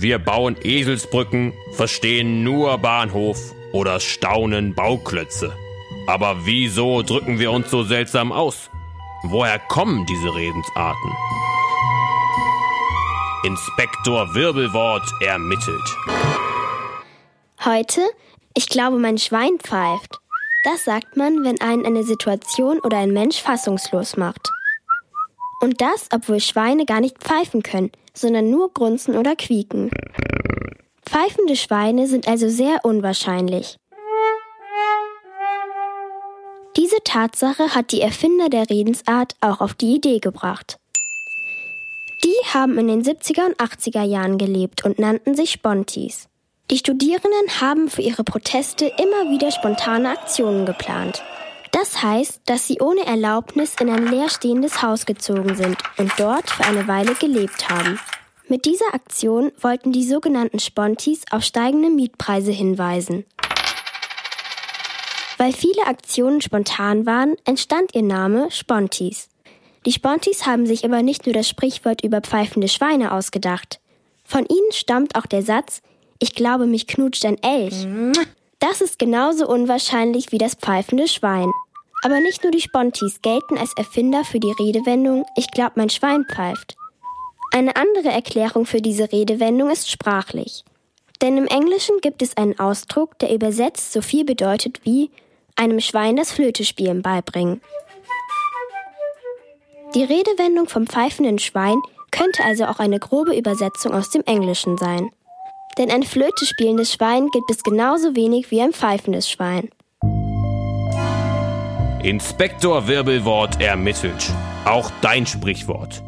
Wir bauen Eselsbrücken, verstehen nur Bahnhof oder staunen Bauklötze. Aber wieso drücken wir uns so seltsam aus? Woher kommen diese Redensarten? Inspektor Wirbelwort ermittelt. Heute, ich glaube, mein Schwein pfeift. Das sagt man, wenn einen eine Situation oder ein Mensch fassungslos macht. Und das, obwohl Schweine gar nicht pfeifen können, sondern nur grunzen oder quieken. Pfeifende Schweine sind also sehr unwahrscheinlich. Diese Tatsache hat die Erfinder der Redensart auch auf die Idee gebracht. Die haben in den 70er und 80er Jahren gelebt und nannten sich Spontis. Die Studierenden haben für ihre Proteste immer wieder spontane Aktionen geplant. Das heißt, dass sie ohne Erlaubnis in ein leerstehendes Haus gezogen sind und dort für eine Weile gelebt haben. Mit dieser Aktion wollten die sogenannten Spontis auf steigende Mietpreise hinweisen. Weil viele Aktionen spontan waren, entstand ihr Name Spontis. Die Spontis haben sich aber nicht nur das Sprichwort über pfeifende Schweine ausgedacht. Von ihnen stammt auch der Satz, ich glaube, mich knutscht ein Elch. Das ist genauso unwahrscheinlich wie das pfeifende Schwein. Aber nicht nur die Spontis gelten als Erfinder für die Redewendung Ich glaub, mein Schwein pfeift. Eine andere Erklärung für diese Redewendung ist sprachlich. Denn im Englischen gibt es einen Ausdruck, der übersetzt so viel bedeutet wie einem Schwein das Flötespielen beibringen. Die Redewendung vom pfeifenden Schwein könnte also auch eine grobe Übersetzung aus dem Englischen sein. Denn ein Flöte spielendes Schwein gibt es genauso wenig wie ein pfeifendes Schwein. Inspektor Wirbelwort ermittelt. Auch dein Sprichwort.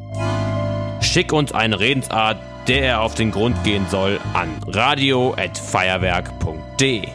Schick uns eine Redensart, der er auf den Grund gehen soll, an radio.feuerwerk.de.